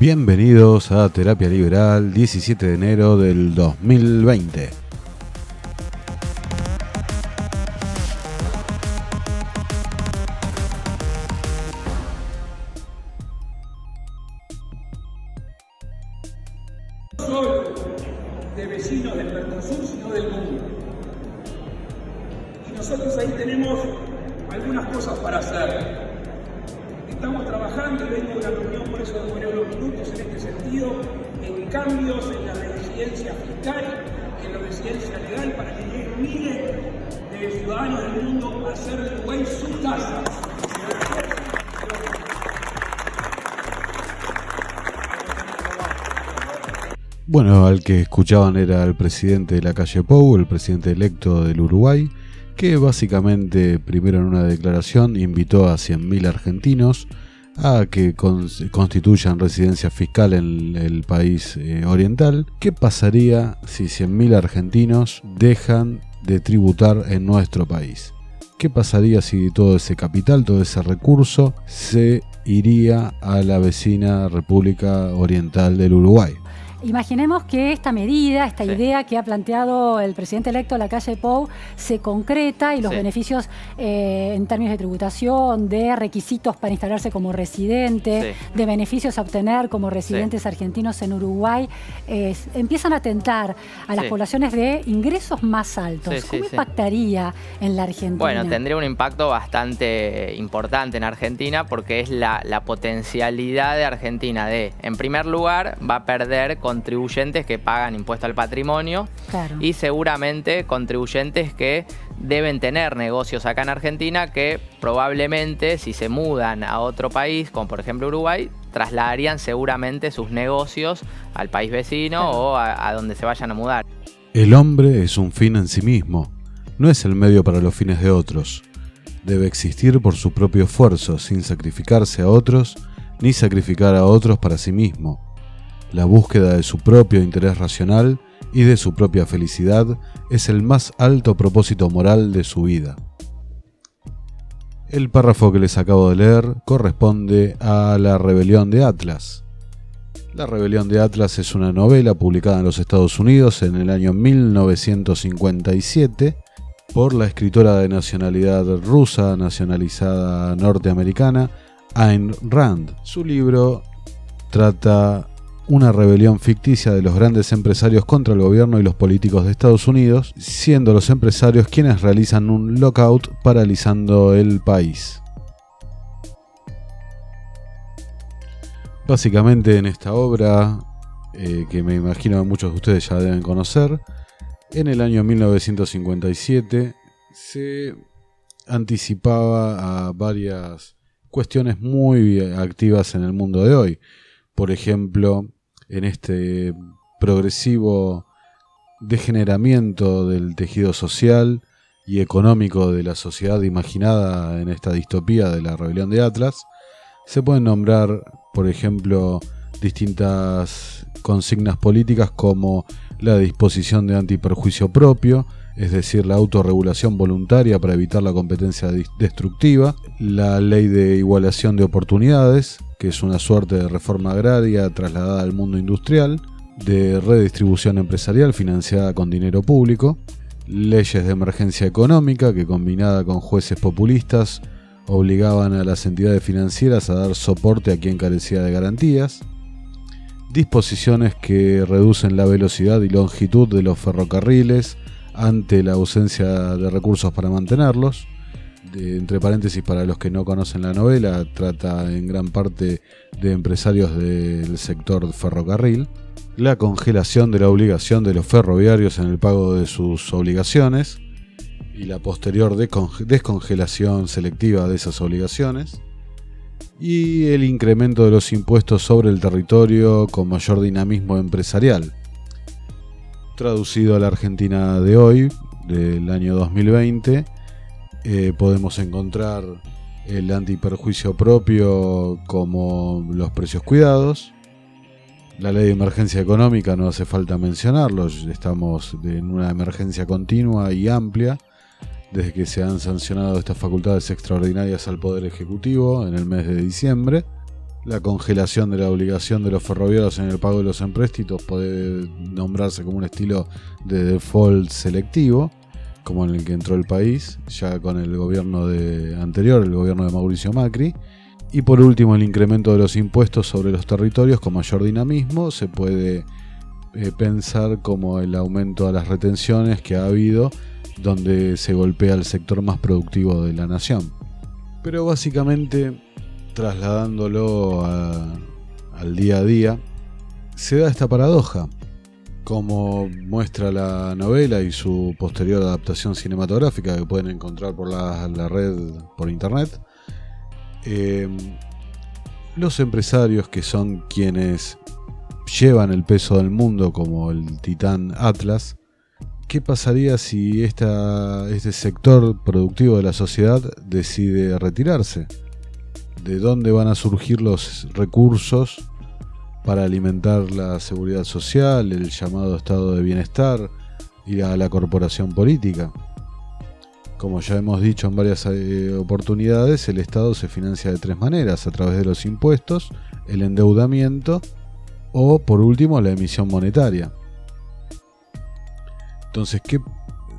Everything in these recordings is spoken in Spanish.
Bienvenidos a Terapia Liberal, 17 de enero del 2020. Escuchaban era el presidente de la calle Pou, el presidente electo del Uruguay, que básicamente, primero en una declaración, invitó a 100.000 argentinos a que cons- constituyan residencia fiscal en el país eh, oriental. ¿Qué pasaría si 100.000 argentinos dejan de tributar en nuestro país? ¿Qué pasaría si todo ese capital, todo ese recurso se iría a la vecina República Oriental del Uruguay? Imaginemos que esta medida, esta Sí. idea que ha planteado el presidente electo la calle Pou se concreta y los Sí. beneficios eh, en términos de tributación, de requisitos para instalarse como residente, Sí. de beneficios a obtener como residentes argentinos en Uruguay, eh, empiezan a tentar a las poblaciones de ingresos más altos. ¿Cómo impactaría en la Argentina? Bueno, tendría un impacto bastante importante en Argentina porque es la, la potencialidad de Argentina de, en primer lugar, va a perder contribuyentes que pagan impuesto al patrimonio Claro. y seguramente contribuyentes que deben tener negocios acá en Argentina que probablemente si se mudan a otro país, como por ejemplo Uruguay, trasladarían seguramente sus negocios al país vecino Claro. o a- a donde se vayan a mudar. El hombre es un fin en sí mismo, no es el medio para los fines de otros. Debe existir por su propio esfuerzo, sin sacrificarse a otros, ni sacrificar a otros para sí mismo. La búsqueda de su propio interés racional y de su propia felicidad es el más alto propósito moral de su vida. El párrafo que les acabo de leer corresponde a La Rebelión de Atlas. La Rebelión de Atlas es una novela publicada en los Estados Unidos en el año 1957 por la escritora de nacionalidad rusa, nacionalizada norteamericana, Ayn Rand. Su libro trata una rebelión ficticia de los grandes empresarios contra el gobierno y los políticos de Estados Unidos, siendo los empresarios quienes realizan un lockout paralizando el país. Básicamente en esta obra, eh, que me imagino muchos de ustedes ya deben conocer, en el año 1957 se anticipaba a varias cuestiones muy activas en el mundo de hoy. Por ejemplo, en este progresivo degeneramiento del tejido social y económico de la sociedad imaginada en esta distopía de la rebelión de Atlas, se pueden nombrar, por ejemplo, distintas consignas políticas como la disposición de antiperjuicio propio, es decir, la autorregulación voluntaria para evitar la competencia destructiva, la ley de igualación de oportunidades, que es una suerte de reforma agraria trasladada al mundo industrial, de redistribución empresarial financiada con dinero público, leyes de emergencia económica que combinada con jueces populistas obligaban a las entidades financieras a dar soporte a quien carecía de garantías, disposiciones que reducen la velocidad y longitud de los ferrocarriles ante la ausencia de recursos para mantenerlos. Entre paréntesis, para los que no conocen la novela, trata en gran parte de empresarios del sector ferrocarril. La congelación de la obligación de los ferroviarios en el pago de sus obligaciones y la posterior descongelación selectiva de esas obligaciones y el incremento de los impuestos sobre el territorio con mayor dinamismo empresarial. Traducido a la Argentina de hoy, del año 2020, eh, podemos encontrar el antiperjuicio propio como los precios cuidados. La ley de emergencia económica no hace falta mencionarlo, estamos en una emergencia continua y amplia desde que se han sancionado estas facultades extraordinarias al Poder Ejecutivo en el mes de diciembre. La congelación de la obligación de los ferroviarios en el pago de los empréstitos puede nombrarse como un estilo de default selectivo, como en el que entró el país, ya con el gobierno de, anterior, el gobierno de Mauricio Macri. Y por último, el incremento de los impuestos sobre los territorios con mayor dinamismo se puede eh, pensar como el aumento de las retenciones que ha habido, donde se golpea el sector más productivo de la nación. Pero básicamente trasladándolo al día a día, se da esta paradoja, como muestra la novela y su posterior adaptación cinematográfica que pueden encontrar por la, red, por internet. Em, los empresarios que son quienes llevan el peso del mundo como el titán Atlas, ¿qué pasaría si este sector productivo de la sociedad decide retirarse? De dónde van a surgir los recursos para alimentar la seguridad social, el llamado estado de bienestar y la corporación política. Como ya hemos dicho en varias eh, oportunidades, el Estado se financia de tres maneras, a través de los impuestos, el endeudamiento o, por último, la emisión monetaria. Entonces, ¿qué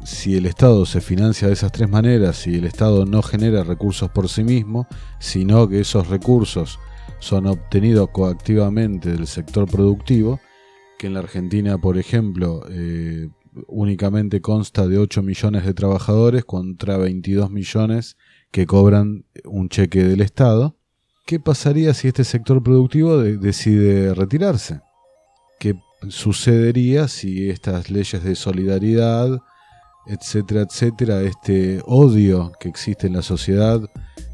si el Estado se financia de esas tres maneras, si el Estado no genera recursos por sí mismo, sino que esos recursos son obtenidos coactivamente del sector productivo, que en la Argentina, por ejemplo, eh, únicamente consta de 8 millones de trabajadores contra 22 millones que cobran un cheque del Estado, ¿qué pasaría si este sector productivo decide retirarse? ¿Qué sucedería si estas leyes de solidaridad, etcétera, etcétera, este odio que existe en la sociedad,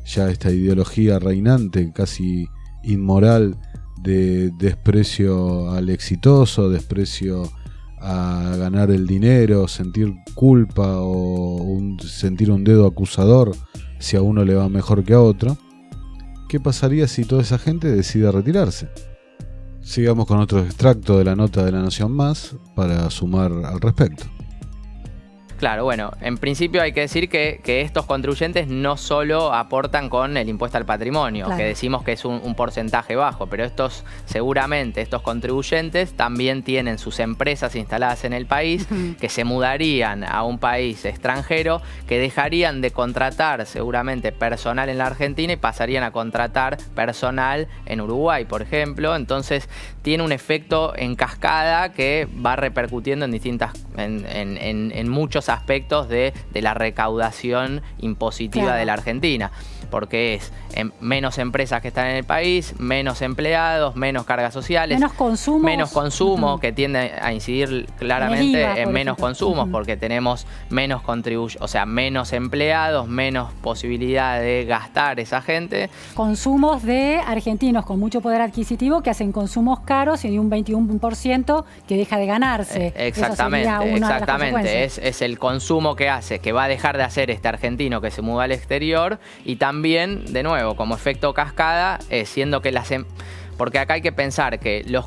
ya esta ideología reinante, casi inmoral, de desprecio al exitoso, desprecio a ganar el dinero, sentir culpa o sentir un dedo acusador si a uno le va mejor que a otro. ¿Qué pasaría si toda esa gente decide retirarse? Sigamos con otro extracto de la nota de la Nación Más para sumar al respecto. Claro, bueno, en principio hay que decir que, estos contribuyentes no solo aportan con el impuesto al patrimonio, que decimos que es un, porcentaje bajo, pero estos seguramente, estos contribuyentes también tienen sus empresas instaladas en el país, que se mudarían a un país extranjero, que dejarían de contratar seguramente personal en la Argentina y pasarían a contratar personal en Uruguay, por ejemplo. Entonces tiene un efecto en cascada que va repercutiendo en distintas, en, en, en muchos aspectos de, la recaudación impositiva de la Argentina porque es menos empresas que están en el país, menos empleados, menos cargas sociales, menos consumo, menos consumo que tiende a incidir claramente en, menos consumos, porque tenemos menos contribución, o sea, menos empleados, menos posibilidad de gastar esa gente. Consumos de argentinos con mucho poder adquisitivo que hacen consumos caros y de un 21% que deja de ganarse. Eh, exactamente, exactamente. Es, es el consumo que hace, que va a dejar de hacer este argentino que se muda al exterior y también también, de nuevo, como efecto cascada, eh, siendo que las... Em-, porque acá hay que pensar que los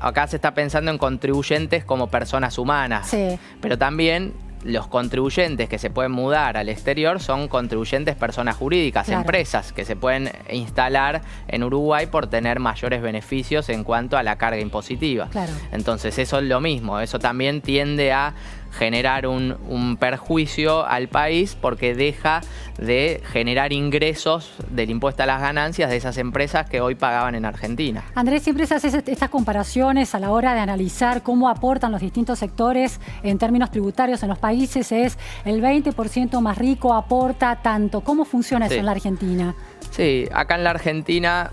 acá se está pensando en contribuyentes como personas humanas, pero también los contribuyentes que se pueden mudar al exterior son contribuyentes personas jurídicas, empresas que se pueden instalar en Uruguay por tener mayores beneficios en cuanto a la carga impositiva. Entonces eso es lo mismo, eso también tiende a generar un, perjuicio al país porque deja de generar ingresos del impuesto a las ganancias de esas empresas que hoy pagaban en Argentina. Andrés, siempre se hace estas comparaciones a la hora de analizar cómo aportan los distintos sectores en términos tributarios en los países. Es el 20% más rico aporta tanto. ¿Cómo funciona eso en la Argentina? Sí, acá en la Argentina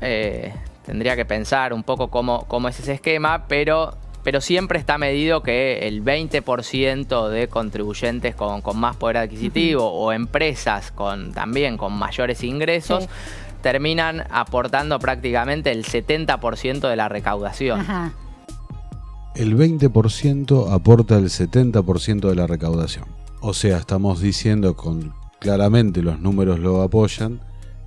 eh, tendría que pensar un poco cómo, cómo es ese esquema, pero pero siempre está medido que el 20% de contribuyentes con, más poder adquisitivo o empresas con también con mayores ingresos terminan aportando prácticamente el 70% de la recaudación. El 20% aporta el 70% de la recaudación. O sea, estamos diciendo con claramente los números lo apoyan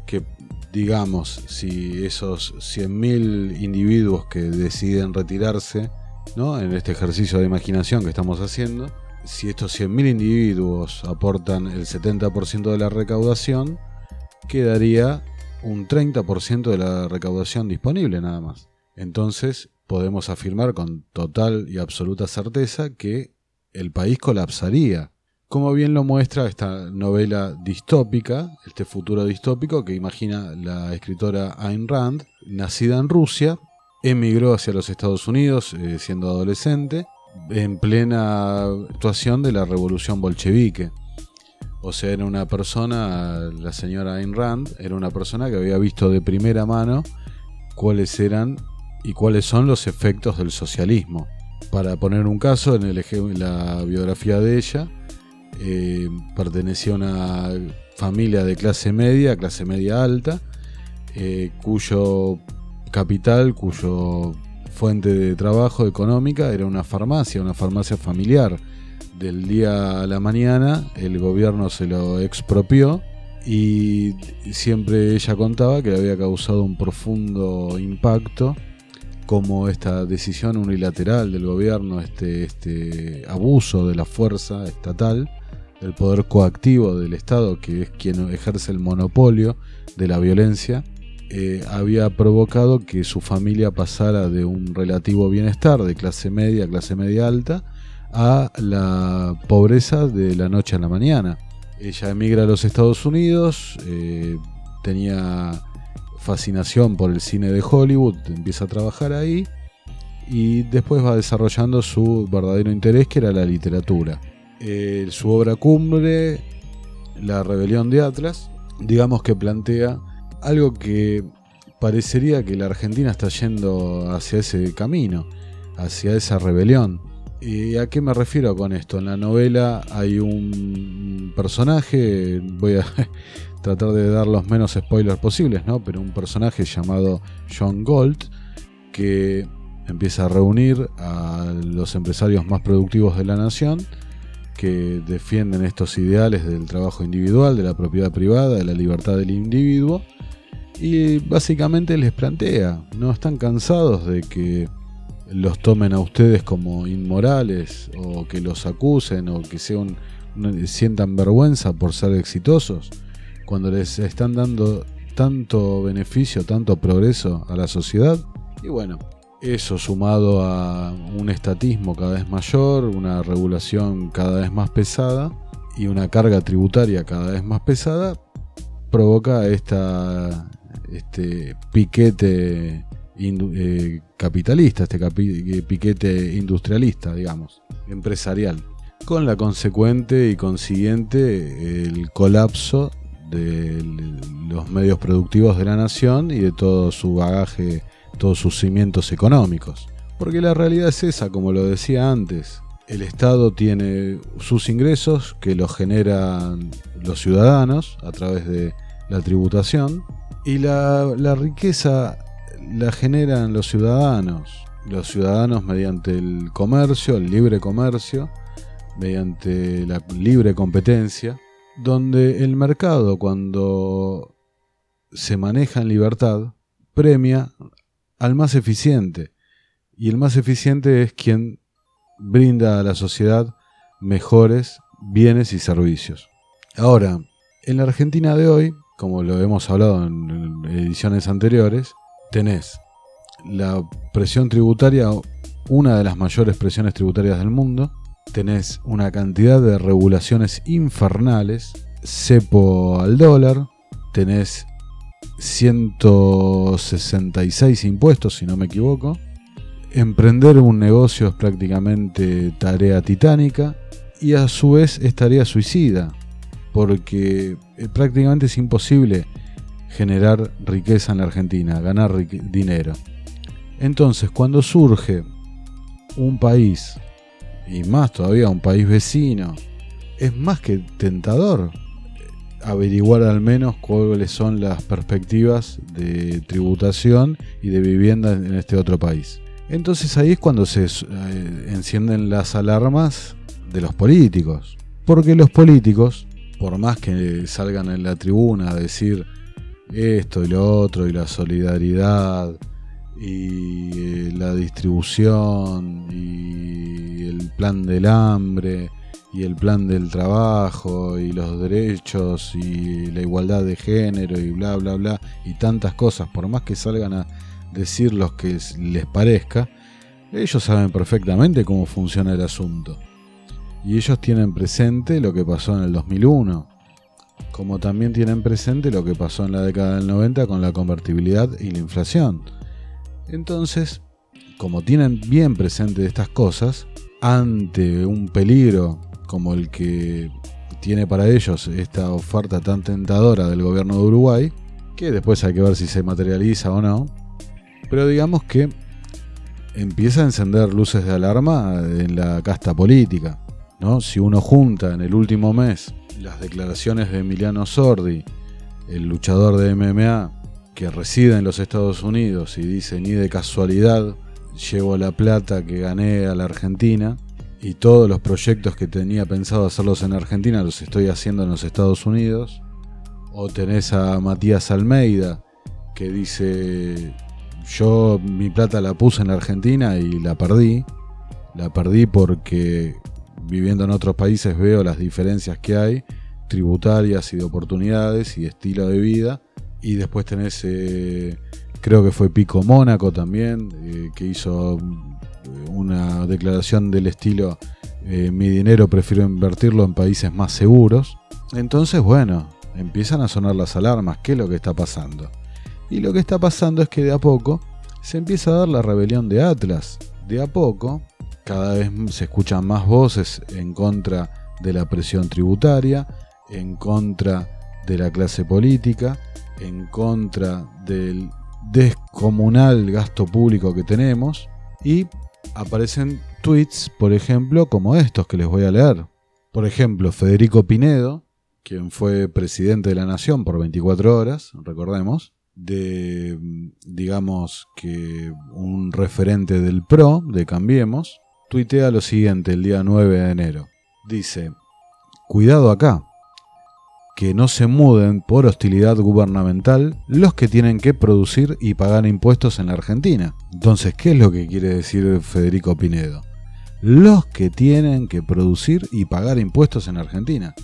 que digamos si esos 100.000 individuos que deciden retirarse en este ejercicio de imaginación que estamos haciendo, si estos 100.000 individuos aportan el 70% de la recaudación, quedaría un 30% de la recaudación disponible nada más. Entonces podemos afirmar con total y absoluta certeza que el país colapsaría. Como bien lo muestra esta novela distópica, este futuro distópico que imagina la escritora Ayn Rand, nacida en Rusia, emigró hacia los Estados Unidos eh, siendo adolescente, en plena actuación de la revolución bolchevique. O sea, era una persona, la señora Ayn Rand, era una persona que había visto de primera mano cuáles eran y cuáles son los efectos del socialismo. Para poner un caso, en, el, la biografía de ella, eh, pertenecía a una familia de clase media, clase media alta, eh, cuyo capital, cuyo fuente de trabajo económica era una farmacia, una farmacia familiar. Del día a la mañana el gobierno se lo expropió y siempre ella contaba que le había causado un profundo impacto como esta decisión unilateral del gobierno, este, este abuso de la fuerza estatal, del poder coactivo del Estado, que es quien ejerce el monopolio de la violencia, eh, había provocado que su familia pasara de un relativo bienestar de clase media, clase media alta, a la pobreza de la noche a la mañana. Ella emigra a los Estados Unidos, eh, tenía fascinación por el cine de Hollywood, empieza a trabajar ahí y después va desarrollando su verdadero interés que era la literatura. Eh, su obra cumbre, La rebelión de Atlas, digamos que plantea algo que parecería que la Argentina está yendo hacia ese camino, hacia esa rebelión. ¿Y a qué me refiero con esto? En la novela hay un personaje, voy a tratar de dar los menos spoilers posibles, ¿no? Pero un personaje llamado John Gold que empieza a reunir a los empresarios más productivos de la nación que defienden estos ideales del trabajo individual, de la propiedad privada, de la libertad del individuo y básicamente les plantea, ¿no? Están cansados de que los tomen a ustedes como inmorales o que los acusen o que sean, sientan vergüenza por ser exitosos cuando les están dando tanto beneficio, tanto progreso a la sociedad. Y bueno, eso sumado a un estatismo cada vez mayor, una regulación cada vez más pesada y una carga tributaria cada vez más pesada, provoca esta, este piquete eh, capitalista, este eh, piquete industrialista, digamos, empresarial, con la consecuente y consiguiente el colapso de los medios productivos de la nación y de todo su bagaje, todos sus cimientos económicos. Porque la realidad es esa, como lo decía antes, el Estado tiene sus ingresos que los generan los ciudadanos a través de la tributación y la, riqueza la generan los ciudadanos. Los ciudadanos mediante el comercio, el libre comercio, mediante la libre competencia, donde el mercado cuando se maneja en libertad premia al más eficiente. Y el más eficiente es quien brinda a la sociedad mejores bienes y servicios. Ahora, en la Argentina de hoy, como lo hemos hablado en ediciones anteriores, tenés la presión tributaria, una de las mayores presiones tributarias del mundo, tenés una cantidad de regulaciones infernales, cepo al dólar, tenés 166 impuestos, si no me equivoco. Emprender un negocio es prácticamente tarea titánica y a su vez es tarea suicida porque eh, prácticamente es imposible generar riqueza en la Argentina, ganar dinero. Entonces, cuando surge un país, y más todavía un país vecino, es más que tentador averiguar al menos cuáles son las perspectivas de tributación y de vivienda en este otro país. Entonces ahí es cuando se eh, encienden las alarmas de los políticos. Porque los políticos por más que salgan en la tribuna a decir esto y lo otro, y la solidaridad, y eh, la distribución, y el plan del hambre, y el plan del trabajo y los derechos y la igualdad de género y bla bla bla y tantas cosas, por más que salgan a decir los que les parezca, ellos saben perfectamente cómo funciona el asunto. Y ellos tienen presente lo que pasó en el 2001, como también tienen presente lo que pasó en la década del 90 con la convertibilidad y la inflación. Entonces, como tienen bien presente estas cosas, ante un peligro como el que tiene para ellos esta oferta tan tentadora del gobierno de Uruguay, que después hay que ver si se materializa o no, pero digamos que empieza a encender luces de alarma en la casta política. ¿No? Si uno junta en el último mes las declaraciones de Emiliano Sordi, el luchador de MMA, que reside en los Estados Unidos y dice ni de casualidad llevo la plata que gané a la Argentina, y todos los proyectos que tenía pensado hacerlos en Argentina los estoy haciendo en los Estados Unidos. O tenés a Matías Almeida que dice, yo mi plata la puse en Argentina y la perdí. La perdí porque viviendo en otros países veo las diferencias que hay, tributarias y de oportunidades y de estilo de vida. Y después tenés, eh, creo que fue Pico Mónaco también, eh, que hizo una declaración del estilo eh, mi dinero prefiero invertirlo en países más seguros. Entonces, bueno, empiezan a sonar las alarmas. ¿Qué es lo que está pasando? Y lo que está pasando es que de a poco se empieza a dar la rebelión de Atlas. De a poco, cada vez se escuchan más voces en contra de la presión tributaria, en contra de la clase política, en contra del descomunal gasto público que tenemos y aparecen tweets, por ejemplo, como estos que les voy a leer. Por ejemplo, Federico Pinedo, quien fue presidente de la Nación por 24 horas, recordemos, de, digamos que un referente del PRO, de Cambiemos, tuitea lo siguiente el día 9 de enero. Dice, cuidado acá, que no se muden por hostilidad gubernamental los que tienen que producir y pagar impuestos en la Argentina. Entonces, ¿qué es lo que quiere decir Federico Pinedo? Los que tienen que producir y pagar impuestos en Argentina.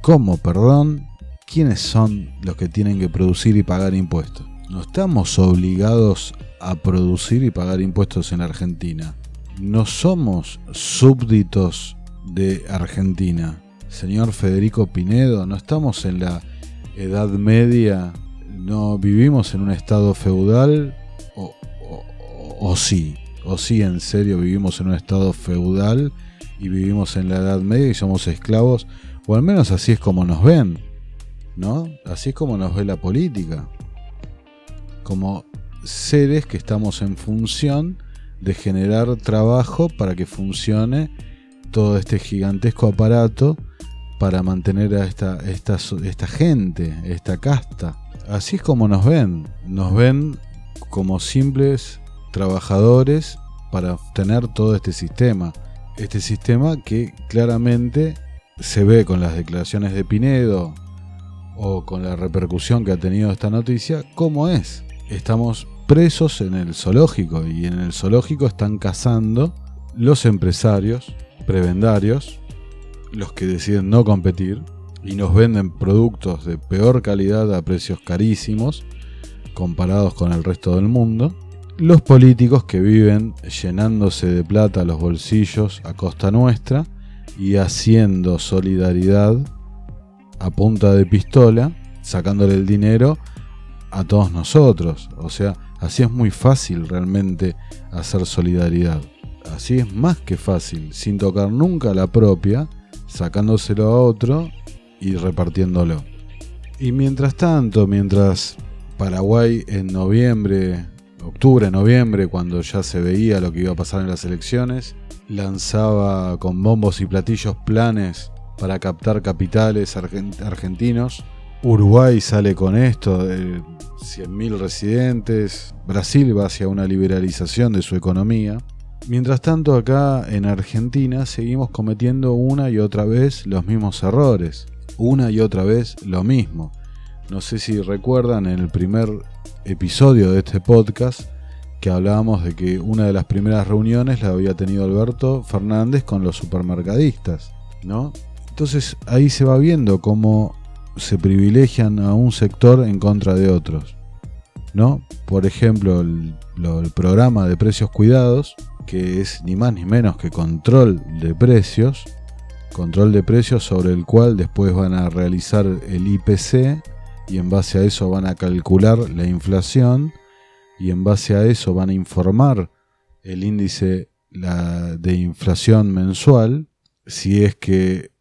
¿Cómo, perdón? ¿Quiénes son los que tienen que producir y pagar impuestos? No estamos obligados a producir y pagar impuestos en Argentina. No somos súbditos de Argentina. Señor Federico Pinedo, no estamos en la Edad Media, no vivimos en un estado feudal, o, sí, o sí en serio vivimos en un estado feudal y vivimos en la Edad Media y somos esclavos, o al menos así es como nos ven, ¿no? Así es como nos ve la política, como seres que estamos en función de generar trabajo para que funcione todo este gigantesco aparato para mantener a esta, esta, esta gente, esta casta. Así es como nos ven. Nos ven como simples trabajadores para obtener todo este sistema. Este sistema que claramente se ve con las declaraciones de Pinedo o con la repercusión que ha tenido esta noticia, cómo es. Estamos presos en el zoológico y en el zoológico están cazando los empresarios prebendarios los que deciden no competir y nos venden productos de peor calidad a precios carísimos comparados con el resto del mundo, los políticos que viven llenándose de plata los bolsillos a costa nuestra y haciendo solidaridad a punta de pistola, sacándole el dinero a todos nosotros. O sea, así es muy fácil realmente hacer solidaridad. Así es más que fácil, sin tocar nunca la propia sacándoselo a otro y repartiéndolo. Y mientras tanto, mientras Paraguay en noviembre, octubre, noviembre, cuando ya se veía lo que iba a pasar en las elecciones, lanzaba con bombos y platillos planes para captar capitales argentinos. Uruguay sale con esto de 100.000 residentes. Brasil va hacia una liberalización de su economía. Mientras tanto acá en Argentina seguimos cometiendo una y otra vez los mismos errores, una y otra vez lo mismo. No sé si recuerdan en el primer episodio de este podcast que hablábamos de que una de las primeras reuniones la había tenido Alberto Fernández con los supermercadistas, ¿no? Entonces ahí se va viendo cómo se privilegian a un sector en contra de otros, ¿no? Por ejemplo, el, el programa de precios cuidados, que es ni más ni menos que control de precios, control de precios sobre el cual después van a realizar el IPC y en base a eso van a calcular la inflación y en base a eso van a informar el índice de inflación mensual si es que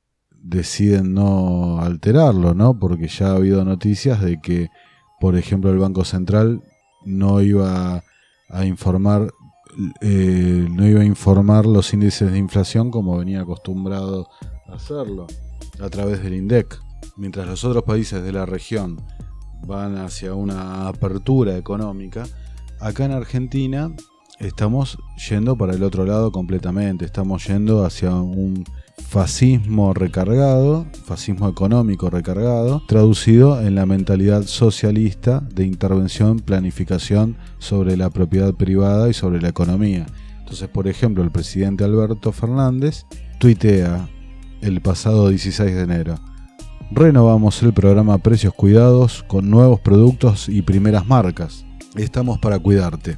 deciden no alterarlo, ¿no? Porque ya ha habido noticias de que, por ejemplo, el Banco Central no iba a informar eh, no iba a informar los índices de inflación como venía acostumbrado a hacerlo a través del INDEC. Mientras los otros países de la región van hacia una apertura económica, acá en Argentina estamos yendo para el otro lado completamente, estamos yendo hacia un fascismo recargado, fascismo económico recargado, traducido en la mentalidad socialista de intervención, planificación sobre la propiedad privada y sobre la economía. Entonces, por ejemplo, el presidente Alberto Fernández tuitea el pasado 16 de enero. Renovamos el programa Precios Cuidados con nuevos productos y primeras marcas. Estamos para cuidarte.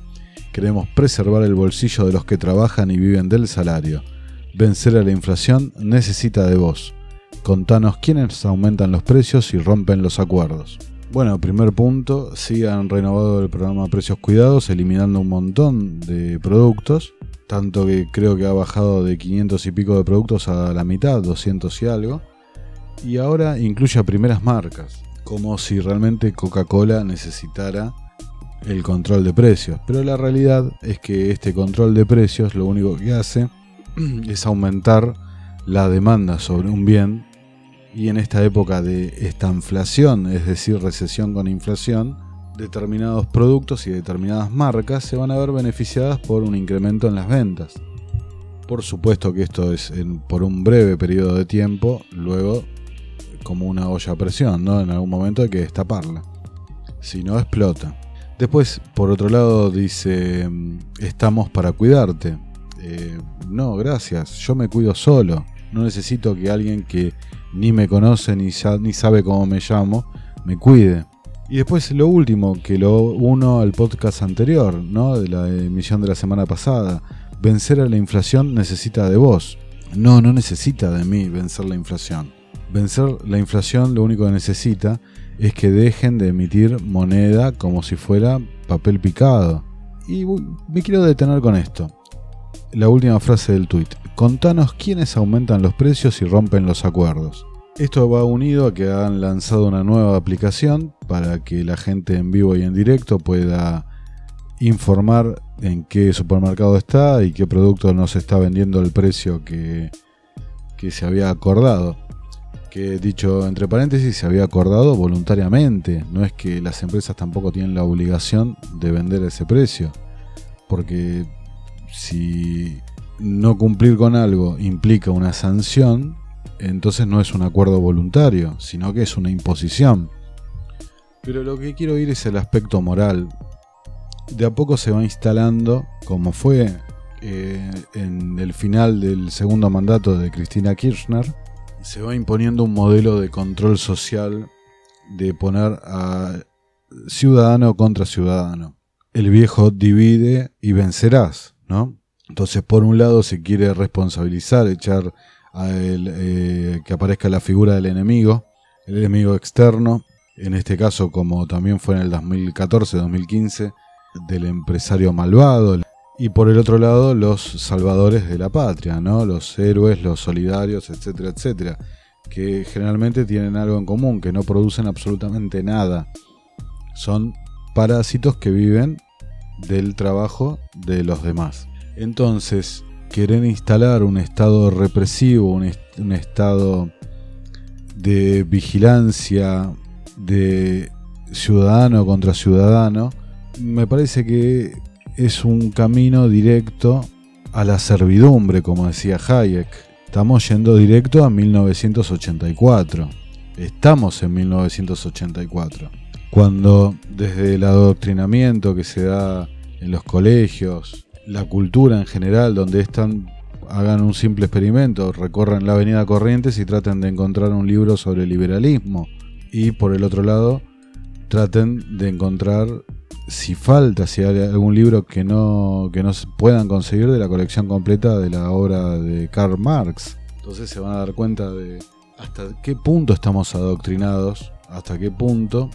Queremos preservar el bolsillo de los que trabajan y viven del salario. Vencer a la inflación necesita de vos. Contanos quiénes aumentan los precios y rompen los acuerdos. Bueno, primer punto, sí han renovado el programa Precios Cuidados, eliminando un montón de productos, tanto que creo que ha bajado de 500 y pico de productos a la mitad, 200 y algo, y ahora incluye a primeras marcas, como si realmente Coca-Cola necesitara el control de precios. Pero la realidad es que este control de precios lo único que hace es aumentar la demanda sobre un bien y en esta época de esta inflación, es decir, recesión con inflación, determinados productos y determinadas marcas se van a ver beneficiadas por un incremento en las ventas. Por supuesto que esto es por un breve periodo de tiempo, luego como una olla a presión, ¿no? En algún momento hay que destaparla. Si no, explota. Después, por otro lado, dice, mm, estamos para cuidarte. Eh, no, gracias, yo me cuido solo. No necesito que alguien que ni me conoce ni, ni sabe cómo me llamo me cuide. Y después lo último, que lo uno al podcast anterior, ¿no? De la emisión de la semana pasada. Vencer a la inflación necesita de vos. No, no necesita de mí vencer la inflación. Vencer la inflación lo único que necesita es que dejen de emitir moneda como si fuera papel picado. Y me quiero detener con esto. La última frase del tweet. Contanos quiénes aumentan los precios y rompen los acuerdos. Esto va unido a que han lanzado una nueva aplicación para que la gente en vivo y en directo pueda informar en qué supermercado está y qué producto no se está vendiendo al precio que, que se había acordado que dicho entre paréntesis se había acordado voluntariamente, no es que las empresas tampoco tienen la obligación de vender ese precio, porque si no cumplir con algo implica una sanción, entonces no es un acuerdo voluntario, sino que es una imposición. Pero lo que quiero ir es el aspecto moral. De a poco se va instalando, como fue eh, en el final del segundo mandato de Cristina Kirchner, se va imponiendo un modelo de control social de poner a ciudadano contra ciudadano. El viejo divide y vencerás, Entonces, por un lado, se quiere responsabilizar, echar a el, eh, que aparezca la figura del enemigo, el enemigo externo, en este caso, como también fue en el 2014-2015, del empresario malvado, y por el otro lado los salvadores de la patria, ¿no? Los héroes, los solidarios, etcétera, etcétera, que generalmente tienen algo en común, que no producen absolutamente nada. Son parásitos que viven del trabajo de los demás. Entonces, querer instalar un estado represivo, un, un estado de vigilancia de ciudadano contra ciudadano, me parece que es un camino directo a la servidumbre, como decía Hayek. Estamos yendo directo a 1984. Estamos en 1984. Cuando desde el adoctrinamiento que se da en los colegios, la cultura en general, donde están hagan un simple experimento, recorran la avenida Corrientes y traten de encontrar un libro sobre liberalismo. Y por el otro lado, traten de encontrar si falta, si hay algún libro que no, que no puedan conseguir de la colección completa de la obra de Karl Marx. Entonces se van a dar cuenta de hasta qué punto estamos adoctrinados, hasta qué punto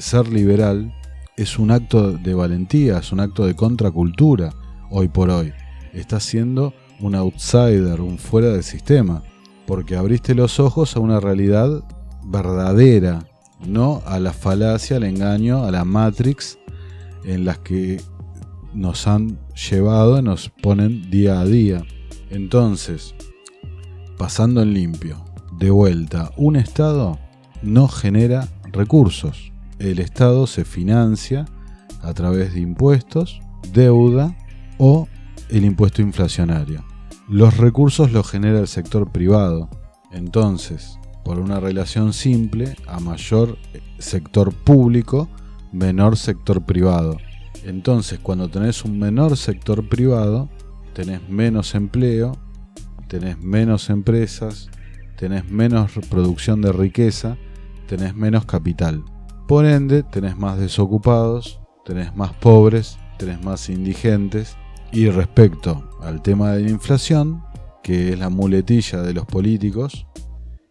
ser liberal es un acto de valentía, es un acto de contracultura hoy por hoy. Estás siendo un outsider, un fuera del sistema, porque abriste los ojos a una realidad verdadera, no a la falacia, al engaño, a la matrix en las que nos han llevado y nos ponen día a día. Entonces, pasando en limpio, de vuelta, un Estado no genera recursos. El Estado se financia a través de impuestos, deuda o el impuesto inflacionario. Los recursos los genera el sector privado. Entonces, por una relación simple, a mayor sector público, menor sector privado. Entonces, cuando tenés un menor sector privado, tenés menos empleo, tenés menos empresas, tenés menos producción de riqueza, tenés menos capital. Por ende, tenés más desocupados, tenés más pobres, tenés más indigentes. Y respecto al tema de la inflación, que es la muletilla de los políticos,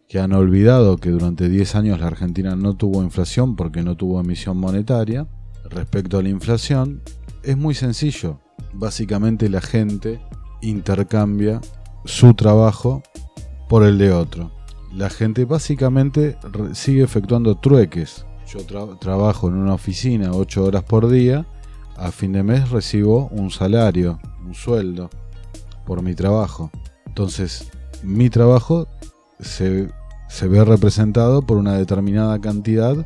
que han olvidado que durante 10 años la Argentina no tuvo inflación porque no tuvo emisión monetaria. Respecto a la inflación, es muy sencillo. Básicamente la gente intercambia su trabajo por el de otro. La gente básicamente sigue efectuando trueques. Yo trabajo en una oficina 8 horas por día, a fin de mes recibo un salario, un sueldo por mi trabajo. Entonces, mi trabajo se se ve representado por una determinada cantidad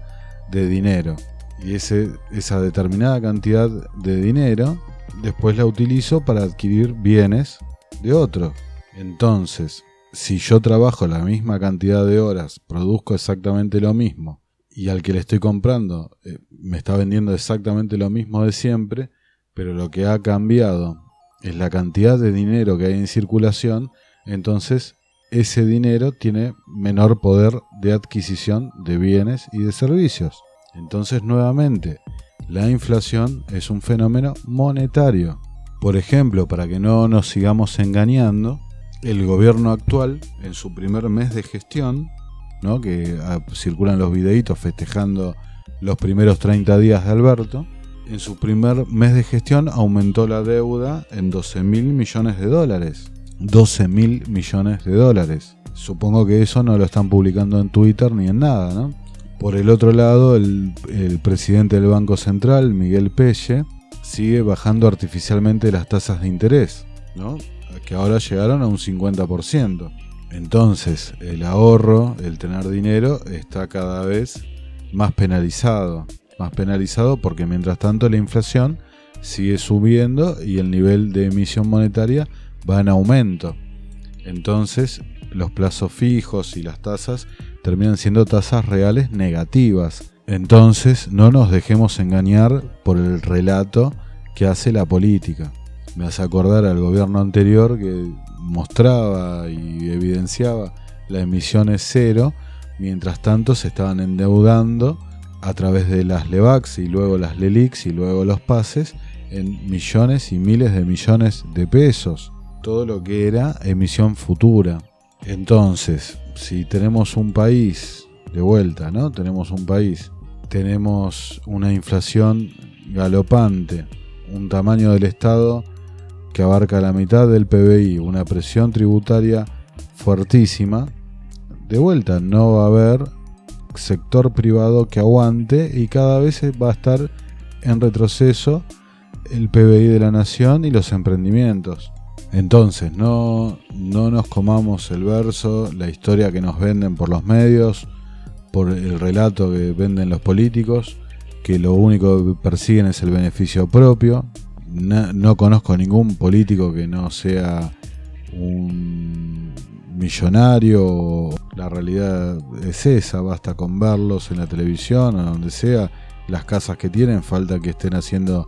de dinero. Y ese, esa determinada cantidad de dinero después la utilizo para adquirir bienes de otro. Entonces, si yo trabajo la misma cantidad de horas, produzco exactamente lo mismo, y al que le estoy comprando eh, me está vendiendo exactamente lo mismo de siempre, pero lo que ha cambiado es la cantidad de dinero que hay en circulación, entonces ese dinero tiene menor poder de adquisición de bienes y de servicios. Entonces nuevamente, la inflación es un fenómeno monetario. Por ejemplo, para que no nos sigamos engañando, el gobierno actual, en su primer mes de gestión, ¿no? que ah, circulan los videitos festejando los primeros 30 días de Alberto, en su primer mes de gestión aumentó la deuda en 12 mil millones de dólares. 12 mil millones de dólares. Supongo que eso no lo están publicando en Twitter ni en nada, ¿no? Por el otro lado, el, presidente del Banco Central, Miguel Pelle, sigue bajando artificialmente las tasas de interés, que ahora llegaron a un 50%. Entonces, el ahorro, el tener dinero, está cada vez más penalizado. Más penalizado porque mientras tanto la inflación sigue subiendo y el nivel de emisión monetaria va en aumento. Entonces, los plazos fijos y las tasas terminan siendo tasas reales negativas. Entonces, no nos dejemos engañar por el relato que hace la política. Me hace acordar al gobierno anterior que mostraba y evidenciaba la emisión es cero, mientras tanto se estaban endeudando a través de las LEVAX y luego las LELIX y luego los pases en millones y miles de millones de pesos todo lo que era emisión futura. Entonces, si tenemos un país, de vuelta, ¿no? Tenemos un país, tenemos una inflación galopante, un tamaño del Estado que abarca la mitad del PBI, una presión tributaria fuertísima, de vuelta no va a haber sector privado que aguante y cada vez va a estar en retroceso el PBI de la nación y los emprendimientos. Entonces, no, no nos comamos el verso, la historia que nos venden por los medios, por el relato que venden los políticos, que lo único que persiguen es el beneficio propio. No, conozco ningún político que no sea un millonario. La realidad es esa, basta con verlos en la televisión o donde sea. Las casas que tienen, falta que estén haciendo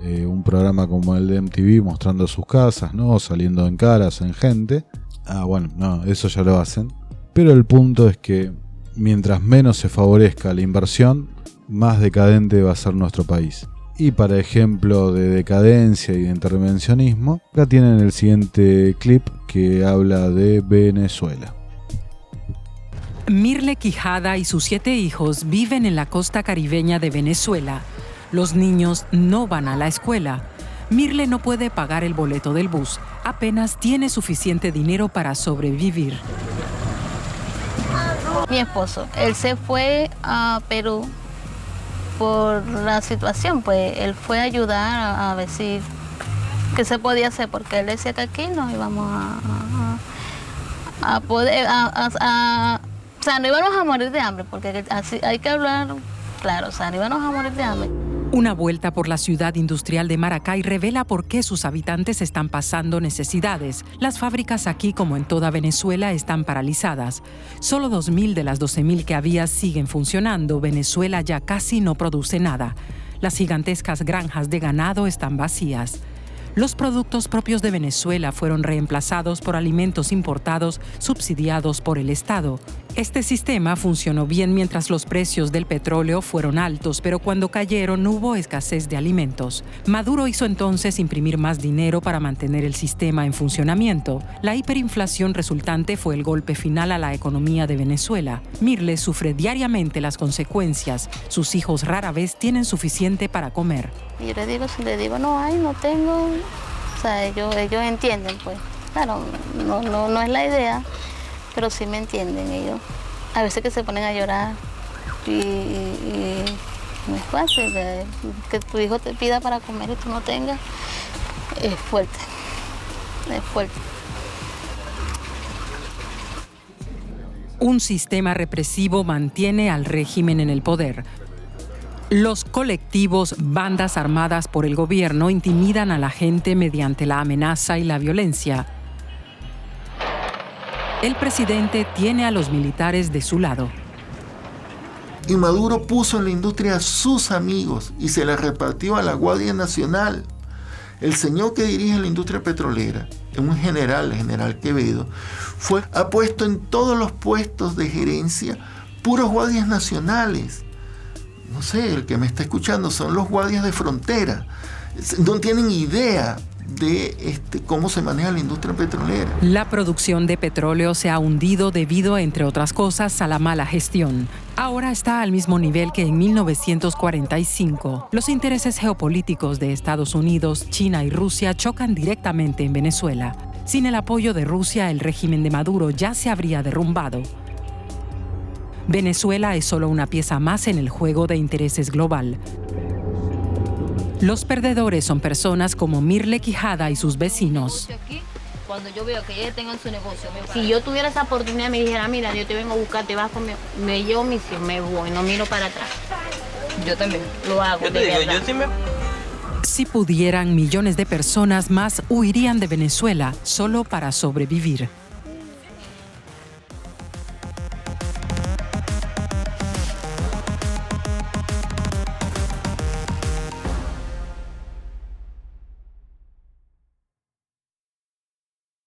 eh, un programa como el de MTV mostrando sus casas, ¿no? Saliendo en caras, en gente. Ah, bueno, no, eso ya lo hacen. Pero el punto es que mientras menos se favorezca la inversión, más decadente va a ser nuestro país. Y para ejemplo de decadencia y de intervencionismo, acá tienen el siguiente clip que habla de Venezuela. Mirle Quijada y sus siete hijos viven en la costa caribeña de Venezuela. Los niños no van a la escuela. Mirle no puede pagar el boleto del bus. Apenas tiene suficiente dinero para sobrevivir. Mi esposo, él se fue a Perú por la situación, pues él fue a ayudar a, ver si qué se podía hacer, porque él decía que aquí no íbamos a, a, poder, a, o sea, no íbamos a morir de hambre, porque así hay que hablar claro, o sea, no íbamos a morir de hambre. Una vuelta por la ciudad industrial de Maracay revela por qué sus habitantes están pasando necesidades. Las fábricas aquí, como en toda Venezuela, están paralizadas. Solo 2.000 de las 12.000 que había siguen funcionando. Venezuela ya casi no produce nada. Las gigantescas granjas de ganado están vacías los productos propios de Venezuela fueron reemplazados por alimentos importados subsidiados por el Estado. Este sistema funcionó bien mientras los precios del petróleo fueron altos, pero cuando cayeron hubo escasez de alimentos. Maduro hizo entonces imprimir más dinero para mantener el sistema en funcionamiento. La hiperinflación resultante fue el golpe final a la economía de Venezuela. Mirle sufre diariamente las consecuencias. Sus hijos rara vez tienen suficiente para comer. Yo le digo, le digo no hay, no tengo, o sea, ellos, ellos entienden, pues. Claro, no, no, no es la idea, pero sí me entienden ellos. A veces que se ponen a llorar y, no es fácil que tu hijo te pida para comer y tú no tengas. Es fuerte, es fuerte. Un sistema represivo mantiene al régimen en el poder. Los colectivos bandas armadas por el gobierno intimidan a la gente mediante la amenaza y la violencia. El presidente tiene a los militares de su lado. Y Maduro puso en la industria a sus amigos y se la repartió a la Guardia Nacional. El señor que dirige la industria petrolera, un general, el general Quevedo, fue, ha puesto en todos los puestos de gerencia puros guardias nacionales no sé, el que me está escuchando son los guardias de frontera. No tienen idea de este, cómo se maneja la industria petrolera. La producción de petróleo se ha hundido debido, entre otras cosas, a la mala gestión. Ahora está al mismo nivel que en 1945. Los intereses geopolíticos de Estados Unidos, China y Rusia chocan directamente en Venezuela. Sin el apoyo de Rusia, el régimen de Maduro ya se habría derrumbado. Venezuela es solo una pieza más en el juego de intereses global. Los perdedores son personas como Mirle Quijada y sus vecinos. Cuando yo veo que ellos tengan su negocio, si yo tuviera esa oportunidad, me dijera, mira, yo te vengo a buscar, te vas conmigo, me llevo mi me voy, no miro para atrás. Yo también. Lo hago. Yo te digo, yo sí me... Si pudieran, millones de personas más huirían de Venezuela solo para sobrevivir.